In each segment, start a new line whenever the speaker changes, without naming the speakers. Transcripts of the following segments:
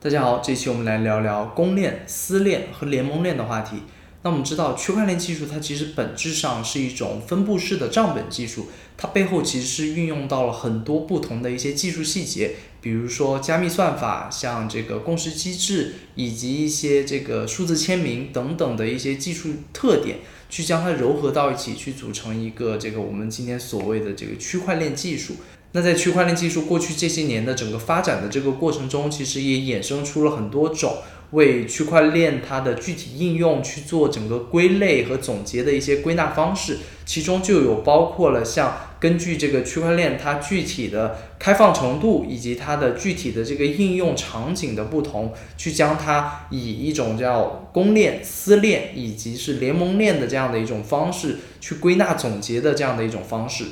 大家好，这期我们来聊聊公链、私链和联盟链的话题。那我们知道，区块链技术它其实本质上是一种分布式的账本技术，它背后其实是运用到了很多不同的一些技术细节，比如说加密算法、像这个共识机制以及一些这个数字签名等等的一些技术特点，去将它糅合到一起，去组成一个这个我们今天所谓的这个区块链技术。那在区块链技术过去这些年的整个发展的这个过程中，其实也衍生出了很多种为区块链它的具体应用去做整个归类和总结的一些归纳方式，其中就有包括了像根据这个区块链它具体的开放程度以及它的具体的这个应用场景的不同，去将它以一种叫公链、私链以及是联盟链的这样的一种方式去归纳总结的这样的一种方式。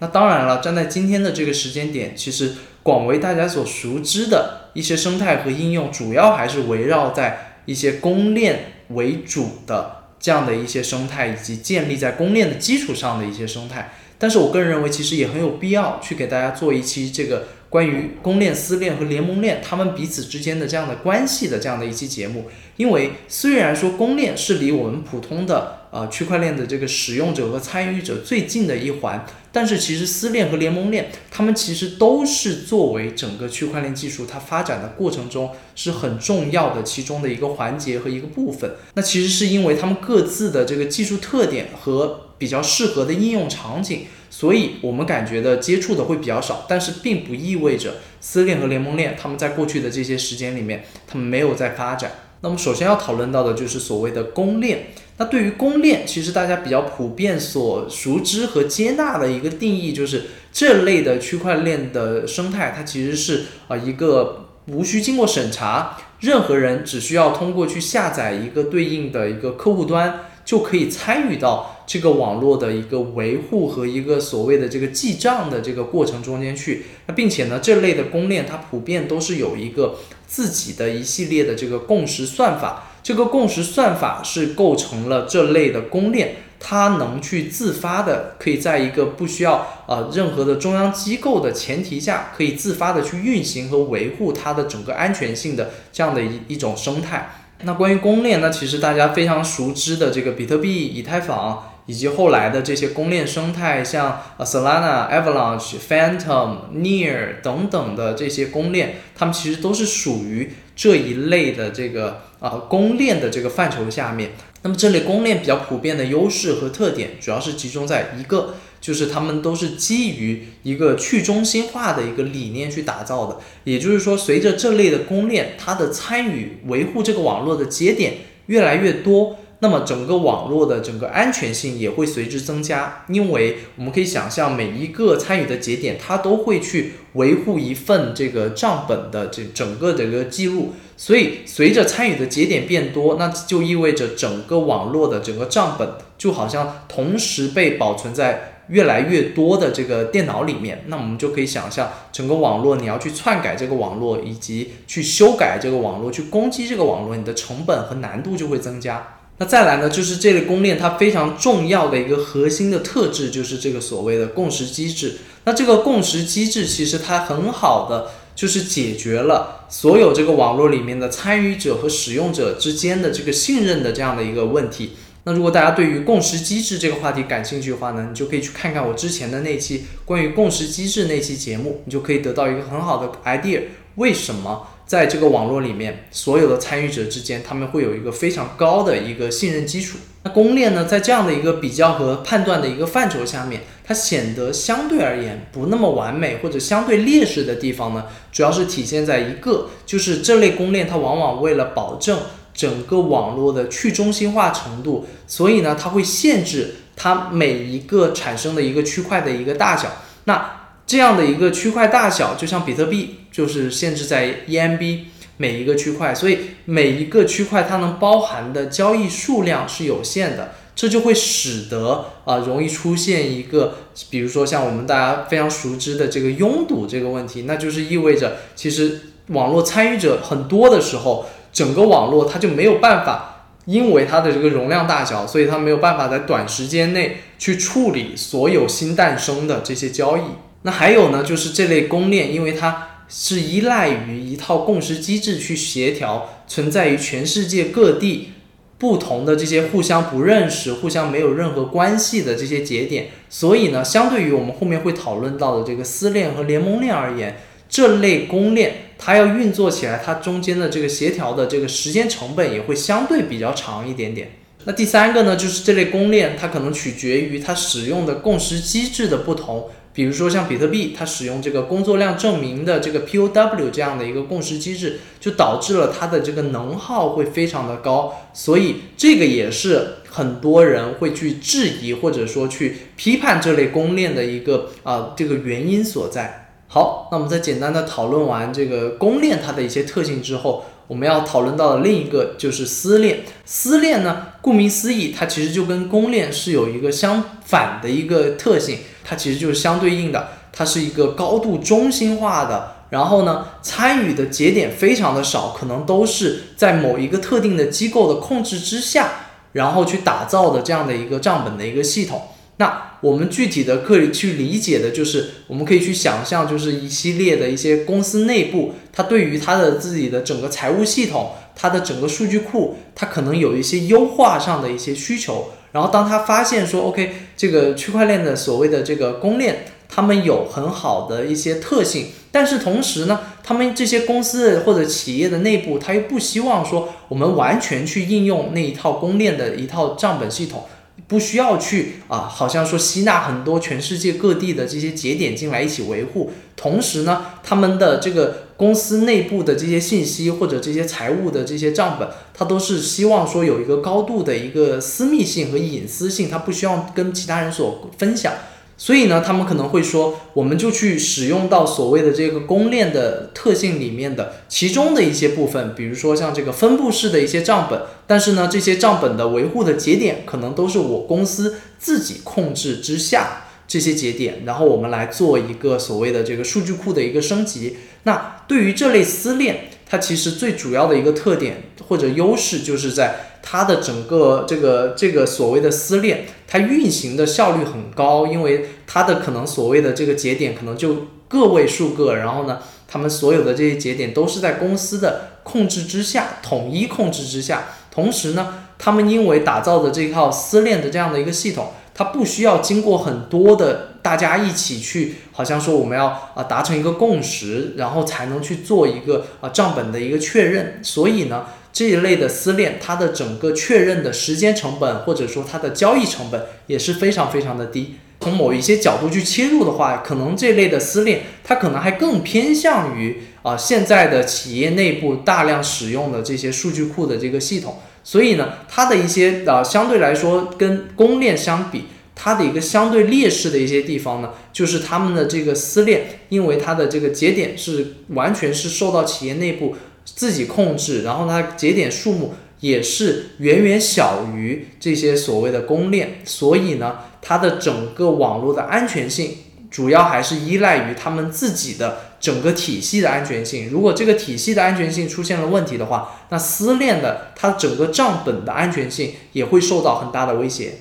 那当然了，站在今天的这个时间点，其实广为大家所熟知的一些生态和应用，主要还是围绕在一些公链为主的这样的一些生态，以及建立在公链的基础上的一些生态。但是我个人认为，其实也很有必要去给大家做一期这个关于公链、私链和联盟链它们彼此之间的这样的关系的这样的一期节目。因为虽然说公链是离我们普通的呃区块链的这个使用者和参与者最近的一环。但是其实私链和联盟链，它们其实都是作为整个区块链技术它发展的过程中是很重要的其中的一个环节和一个部分。那其实是因为它们各自的这个技术特点和比较适合的应用场景，所以我们感觉的接触的会比较少。但是并不意味着私链和联盟链他们在过去的这些时间里面，他们没有在发展。那么首先要讨论到的就是所谓的公链。那对于公链，其实大家比较普遍所熟知和接纳的一个定义，就是这类的区块链的生态，它其实是啊一个无需经过审查，任何人只需要通过去下载一个对应的一个客户端，就可以参与到这个网络的一个维护和一个所谓的这个记账的这个过程中间去。那并且呢，这类的公链它普遍都是有一个自己的一系列的这个共识算法。这个共识算法是构成了这类的公链，它能去自发的，可以在一个不需要呃任何的中央机构的前提下，可以自发的去运行和维护它的整个安全性的这样的一一种生态。那关于公链呢，其实大家非常熟知的这个比特币、以太坊。以及后来的这些公链生态，像 Solana、Avalanche、Phantom、Near 等等的这些公链，它们其实都是属于这一类的这个啊公链的这个范畴下面。那么这类公链比较普遍的优势和特点，主要是集中在一个，就是它们都是基于一个去中心化的一个理念去打造的。也就是说，随着这类的公链，它的参与维护这个网络的节点越来越多。那么整个网络的整个安全性也会随之增加，因为我们可以想象每一个参与的节点，它都会去维护一份这个账本的这整个的一个记录，所以随着参与的节点变多，那就意味着整个网络的整个账本就好像同时被保存在越来越多的这个电脑里面，那我们就可以想象整个网络你要去篡改这个网络，以及去修改这个网络，去攻击这个网络，你的成本和难度就会增加。那再来呢，就是这类公链它非常重要的一个核心的特质，就是这个所谓的共识机制。那这个共识机制其实它很好的就是解决了所有这个网络里面的参与者和使用者之间的这个信任的这样的一个问题。那如果大家对于共识机制这个话题感兴趣的话呢，你就可以去看看我之前的那期关于共识机制那期节目，你就可以得到一个很好的 idea，为什么？在这个网络里面，所有的参与者之间，他们会有一个非常高的一个信任基础。那公链呢，在这样的一个比较和判断的一个范畴下面，它显得相对而言不那么完美或者相对劣势的地方呢，主要是体现在一个，就是这类公链它往往为了保证整个网络的去中心化程度，所以呢，它会限制它每一个产生的一个区块的一个大小。那这样的一个区块大小，就像比特币，就是限制在 EMB 每一个区块，所以每一个区块它能包含的交易数量是有限的，这就会使得啊容易出现一个，比如说像我们大家非常熟知的这个拥堵这个问题，那就是意味着其实网络参与者很多的时候，整个网络它就没有办法，因为它的这个容量大小，所以它没有办法在短时间内去处理所有新诞生的这些交易。那还有呢，就是这类公链，因为它是依赖于一套共识机制去协调存在于全世界各地不同的这些互相不认识、互相没有任何关系的这些节点。所以呢，相对于我们后面会讨论到的这个私链和联盟链而言，这类公链它要运作起来，它中间的这个协调的这个时间成本也会相对比较长一点点。那第三个呢，就是这类公链它可能取决于它使用的共识机制的不同。比如说像比特币，它使用这个工作量证明的这个 POW 这样的一个共识机制，就导致了它的这个能耗会非常的高，所以这个也是很多人会去质疑或者说去批判这类公链的一个啊这个原因所在。好，那我们在简单的讨论完这个公链它的一些特性之后，我们要讨论到的另一个就是私链。私链呢，顾名思义，它其实就跟公链是有一个相反的一个特性。它其实就是相对应的，它是一个高度中心化的，然后呢，参与的节点非常的少，可能都是在某一个特定的机构的控制之下，然后去打造的这样的一个账本的一个系统。那我们具体的可以去理解的就是，我们可以去想象，就是一系列的一些公司内部，它对于它的自己的整个财务系统，它的整个数据库，它可能有一些优化上的一些需求。然后当他发现说，OK，这个区块链的所谓的这个公链，他们有很好的一些特性，但是同时呢，他们这些公司或者企业的内部，他又不希望说我们完全去应用那一套公链的一套账本系统。不需要去啊，好像说吸纳很多全世界各地的这些节点进来一起维护，同时呢，他们的这个公司内部的这些信息或者这些财务的这些账本，它都是希望说有一个高度的一个私密性和隐私性，它不需要跟其他人所分享。所以呢，他们可能会说，我们就去使用到所谓的这个公链的特性里面的其中的一些部分，比如说像这个分布式的一些账本，但是呢，这些账本的维护的节点可能都是我公司自己控制之下这些节点，然后我们来做一个所谓的这个数据库的一个升级。那对于这类私链，它其实最主要的一个特点或者优势就是在。它的整个这个这个所谓的私链，它运行的效率很高，因为它的可能所谓的这个节点可能就个位数个，然后呢，他们所有的这些节点都是在公司的控制之下，统一控制之下。同时呢，他们因为打造的这套私链的这样的一个系统，它不需要经过很多的大家一起去，好像说我们要啊达成一个共识，然后才能去做一个啊账本的一个确认。所以呢。这一类的私链，它的整个确认的时间成本，或者说它的交易成本也是非常非常的低。从某一些角度去切入的话，可能这类的私链，它可能还更偏向于啊现在的企业内部大量使用的这些数据库的这个系统。所以呢，它的一些啊相对来说跟公链相比，它的一个相对劣势的一些地方呢，就是他们的这个私链，因为它的这个节点是完全是受到企业内部。自己控制，然后它节点数目也是远远小于这些所谓的公链，所以呢，它的整个网络的安全性主要还是依赖于他们自己的整个体系的安全性。如果这个体系的安全性出现了问题的话，那私链的它整个账本的安全性也会受到很大的威胁。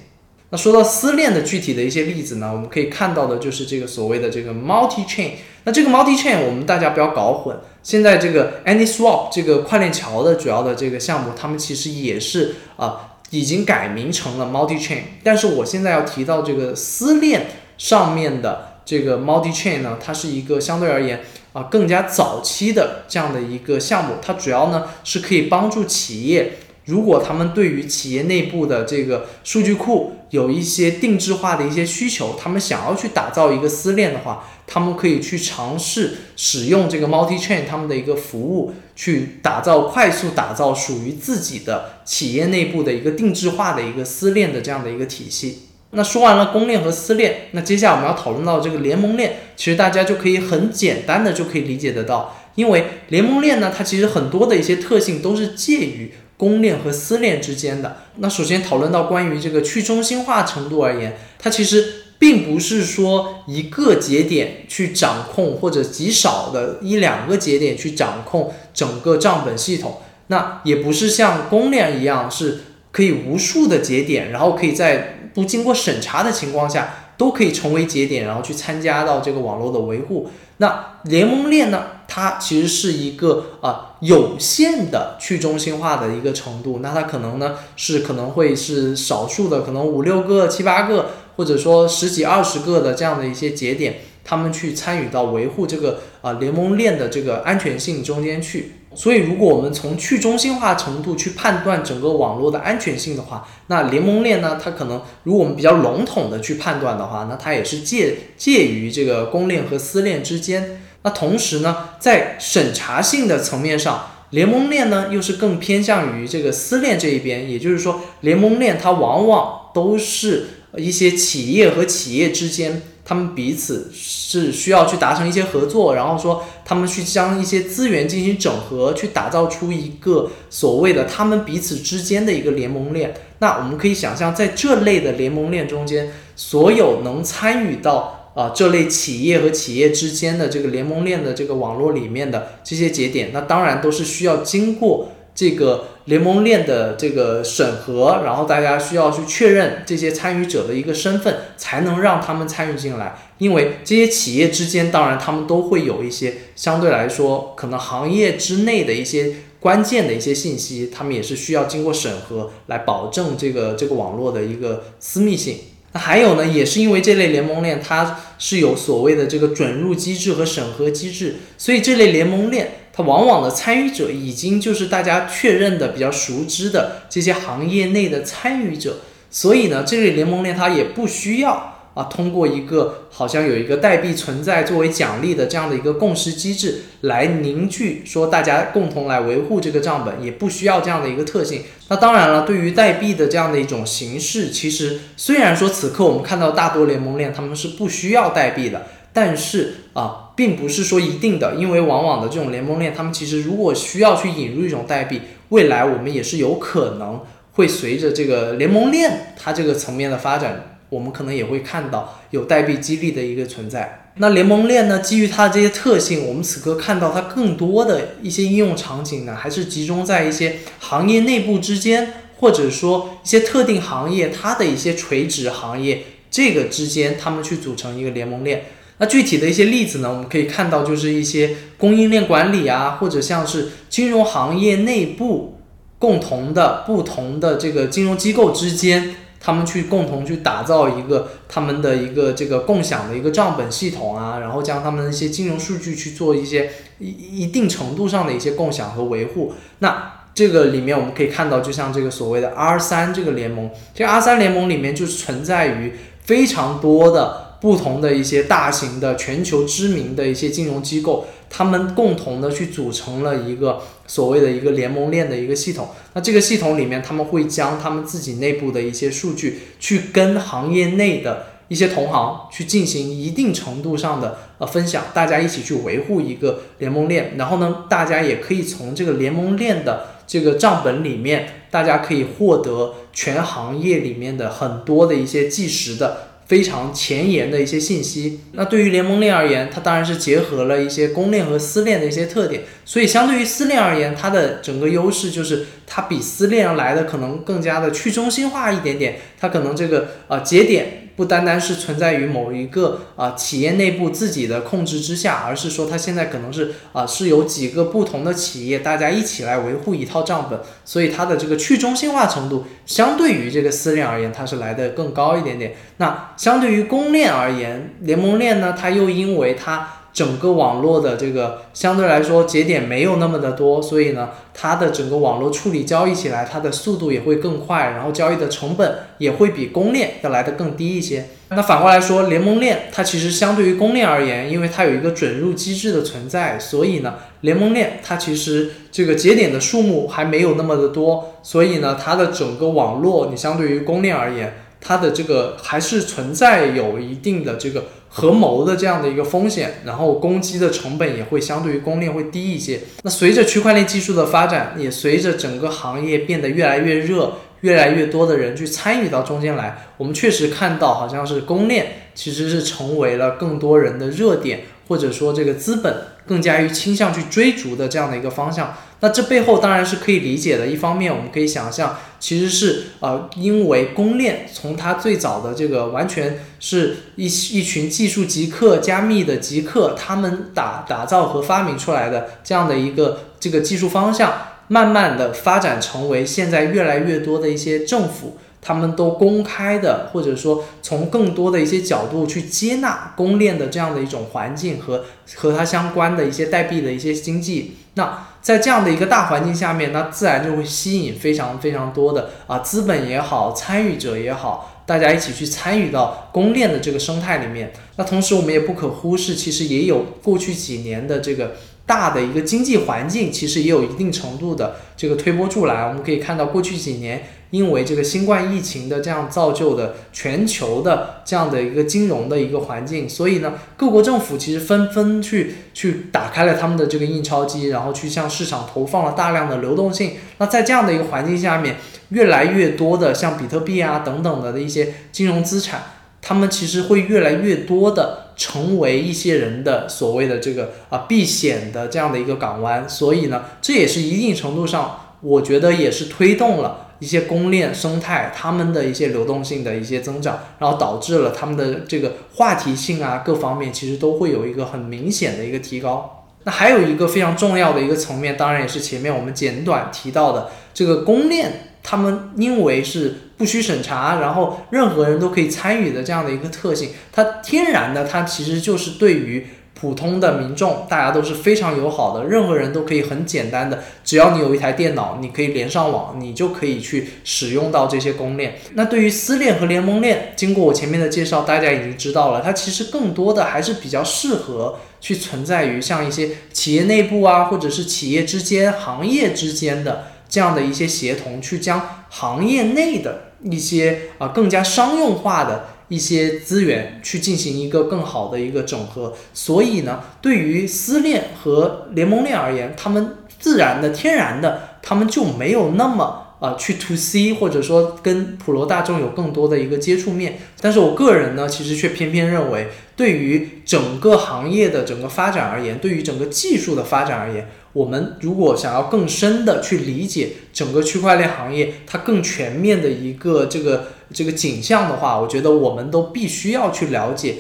那说到私链的具体的一些例子呢，我们可以看到的就是这个所谓的这个 multi chain。那这个 multi chain 我们大家不要搞混。现在这个 AnySwap 这个跨链桥的主要的这个项目，他们其实也是啊，已经改名成了 Multi Chain。但是我现在要提到这个私链上面的这个 Multi Chain 呢，它是一个相对而言啊更加早期的这样的一个项目，它主要呢是可以帮助企业。如果他们对于企业内部的这个数据库有一些定制化的一些需求，他们想要去打造一个私链的话，他们可以去尝试使用这个 multi chain 他们的一个服务，去打造快速打造属于自己的企业内部的一个定制化的一个私链的这样的一个体系。那说完了公链和私链，那接下来我们要讨论到这个联盟链，其实大家就可以很简单的就可以理解得到，因为联盟链呢，它其实很多的一些特性都是介于。公链和私链之间的那，首先讨论到关于这个去中心化程度而言，它其实并不是说一个节点去掌控，或者极少的一两个节点去掌控整个账本系统。那也不是像公链一样，是可以无数的节点，然后可以在不经过审查的情况下，都可以成为节点，然后去参加到这个网络的维护。那联盟链呢？它其实是一个啊有限的去中心化的一个程度，那它可能呢是可能会是少数的，可能五六个、七八个，或者说十几二十个的这样的一些节点，他们去参与到维护这个啊联盟链的这个安全性中间去。所以，如果我们从去中心化程度去判断整个网络的安全性的话，那联盟链呢，它可能如果我们比较笼统的去判断的话，那它也是介介于这个公链和私链之间。那同时呢，在审查性的层面上，联盟链呢又是更偏向于这个私链这一边。也就是说，联盟链它往往都是一些企业和企业之间。他们彼此是需要去达成一些合作，然后说他们去将一些资源进行整合，去打造出一个所谓的他们彼此之间的一个联盟链。那我们可以想象，在这类的联盟链中间，所有能参与到啊这类企业和企业之间的这个联盟链的这个网络里面的这些节点，那当然都是需要经过。这个联盟链的这个审核，然后大家需要去确认这些参与者的一个身份，才能让他们参与进来。因为这些企业之间，当然他们都会有一些相对来说可能行业之内的一些关键的一些信息，他们也是需要经过审核来保证这个这个网络的一个私密性。那还有呢，也是因为这类联盟链它是有所谓的这个准入机制和审核机制，所以这类联盟链。往往的参与者已经就是大家确认的比较熟知的这些行业内的参与者，所以呢，这类联盟链它也不需要啊通过一个好像有一个代币存在作为奖励的这样的一个共识机制来凝聚，说大家共同来维护这个账本，也不需要这样的一个特性。那当然了，对于代币的这样的一种形式，其实虽然说此刻我们看到大多联盟链他们是不需要代币的。但是啊，并不是说一定的，因为往往的这种联盟链，他们其实如果需要去引入一种代币，未来我们也是有可能会随着这个联盟链它这个层面的发展，我们可能也会看到有代币激励的一个存在。那联盟链呢，基于它的这些特性，我们此刻看到它更多的一些应用场景呢，还是集中在一些行业内部之间，或者说一些特定行业它的一些垂直行业这个之间，他们去组成一个联盟链。那具体的一些例子呢，我们可以看到，就是一些供应链管理啊，或者像是金融行业内部共同的不同的这个金融机构之间，他们去共同去打造一个他们的一个这个共享的一个账本系统啊，然后将他们的一些金融数据去做一些一一定程度上的一些共享和维护。那这个里面我们可以看到，就像这个所谓的 R 三这个联盟，这个 R 三联盟里面就是存在于非常多的。不同的一些大型的全球知名的一些金融机构，他们共同的去组成了一个所谓的一个联盟链的一个系统。那这个系统里面，他们会将他们自己内部的一些数据去跟行业内的一些同行去进行一定程度上的呃分享，大家一起去维护一个联盟链。然后呢，大家也可以从这个联盟链的这个账本里面，大家可以获得全行业里面的很多的一些计时的。非常前沿的一些信息。那对于联盟链而言，它当然是结合了一些公链和私链的一些特点。所以相对于私链而言，它的整个优势就是它比私链来的可能更加的去中心化一点点。它可能这个啊节点。不单单是存在于某一个啊企业内部自己的控制之下，而是说它现在可能是啊是有几个不同的企业大家一起来维护一套账本，所以它的这个去中心化程度相对于这个私链而言，它是来的更高一点点。那相对于公链而言，联盟链呢，它又因为它。整个网络的这个相对来说节点没有那么的多，所以呢，它的整个网络处理交易起来，它的速度也会更快，然后交易的成本也会比公链要来的更低一些。那反过来说，联盟链它其实相对于公链而言，因为它有一个准入机制的存在，所以呢，联盟链它其实这个节点的数目还没有那么的多，所以呢，它的整个网络你相对于公链而言，它的这个还是存在有一定的这个。合谋的这样的一个风险，然后攻击的成本也会相对于公链会低一些。那随着区块链技术的发展，也随着整个行业变得越来越热，越来越多的人去参与到中间来，我们确实看到好像是公链其实是成为了更多人的热点，或者说这个资本更加于倾向去追逐的这样的一个方向。那这背后当然是可以理解的。一方面，我们可以想象，其实是呃，因为公链从它最早的这个完全是一一群技术极客、加密的极客，他们打打造和发明出来的这样的一个这个技术方向，慢慢的发展成为现在越来越多的一些政府。他们都公开的，或者说从更多的一些角度去接纳公链的这样的一种环境和和它相关的一些代币的一些经济。那在这样的一个大环境下面，那自然就会吸引非常非常多的啊资本也好，参与者也好，大家一起去参与到公链的这个生态里面。那同时我们也不可忽视，其实也有过去几年的这个大的一个经济环境，其实也有一定程度的这个推波助澜。我们可以看到过去几年。因为这个新冠疫情的这样造就的全球的这样的一个金融的一个环境，所以呢，各国政府其实纷纷去去打开了他们的这个印钞机，然后去向市场投放了大量的流动性。那在这样的一个环境下面，越来越多的像比特币啊等等的的一些金融资产，他们其实会越来越多的成为一些人的所谓的这个啊避险的这样的一个港湾。所以呢，这也是一定程度上，我觉得也是推动了。一些公链生态，他们的一些流动性的一些增长，然后导致了他们的这个话题性啊，各方面其实都会有一个很明显的一个提高。那还有一个非常重要的一个层面，当然也是前面我们简短提到的这个公链，他们因为是不需审查，然后任何人都可以参与的这样的一个特性，它天然的它其实就是对于。普通的民众，大家都是非常友好的，任何人都可以很简单的，只要你有一台电脑，你可以连上网，你就可以去使用到这些公链。那对于私链和联盟链，经过我前面的介绍，大家已经知道了，它其实更多的还是比较适合去存在于像一些企业内部啊，或者是企业之间、行业之间的这样的一些协同，去将行业内的一些啊更加商用化的。一些资源去进行一个更好的一个整合，所以呢，对于私链和联盟链而言，他们自然的、天然的，他们就没有那么啊去 to C，或者说跟普罗大众有更多的一个接触面。但是我个人呢，其实却偏偏认为，对于整个行业的整个发展而言，对于整个技术的发展而言，我们如果想要更深的去理解整个区块链行业它更全面的一个这个。这个景象的话，我觉得我们都必须要去了解，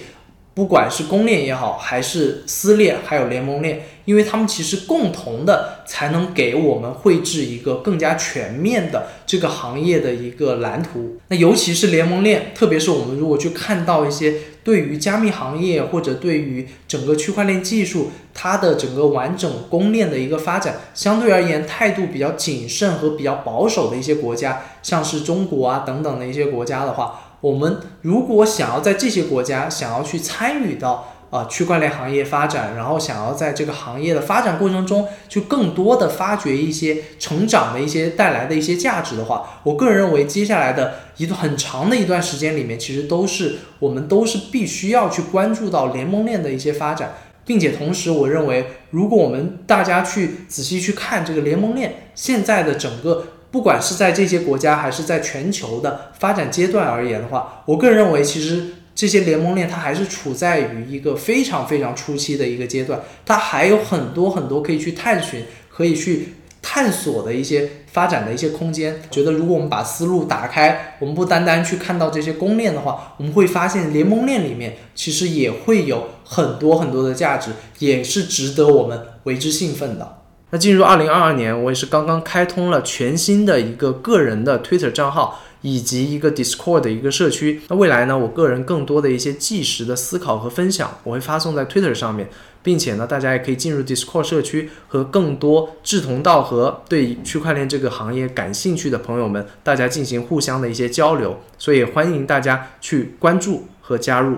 不管是公链也好，还是私链，还有联盟链，因为他们其实共同的才能给我们绘制一个更加全面的这个行业的一个蓝图。那尤其是联盟链，特别是我们如果去看到一些。对于加密行业或者对于整个区块链技术，它的整个完整公链的一个发展，相对而言态度比较谨慎和比较保守的一些国家，像是中国啊等等的一些国家的话，我们如果想要在这些国家想要去参与到。啊，区块链行业发展，然后想要在这个行业的发展过程中，就更多的发掘一些成长的一些带来的一些价值的话，我个人认为，接下来的一段很长的一段时间里面，其实都是我们都是必须要去关注到联盟链的一些发展，并且同时，我认为，如果我们大家去仔细去看这个联盟链现在的整个，不管是在这些国家还是在全球的发展阶段而言的话，我个人认为，其实。这些联盟链它还是处在于一个非常非常初期的一个阶段，它还有很多很多可以去探寻、可以去探索的一些发展的一些空间。觉得如果我们把思路打开，我们不单单去看到这些公链的话，我们会发现联盟链里面其实也会有很多很多的价值，也是值得我们为之兴奋的。那进入二零二二年，我也是刚刚开通了全新的一个个人的 Twitter 账号。以及一个 Discord 的一个社区。那未来呢，我个人更多的一些即时的思考和分享，我会发送在 Twitter 上面，并且呢，大家也可以进入 Discord 社区，和更多志同道合、对区块链这个行业感兴趣的朋友们，大家进行互相的一些交流。所以欢迎大家去关注和加入。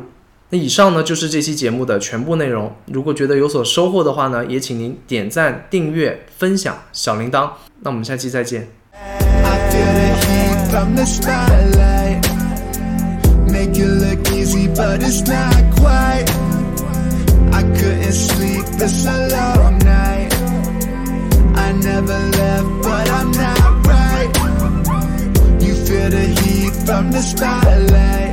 那以上呢就是这期节目的全部内容。如果觉得有所收获的话呢，也请您点赞、订阅、分享小铃铛。那我们下期再见。From the spotlight. Make it look easy, but it's not quite. I couldn't sleep, it's a long night. I never left, but I'm not right. You feel the heat from the spotlight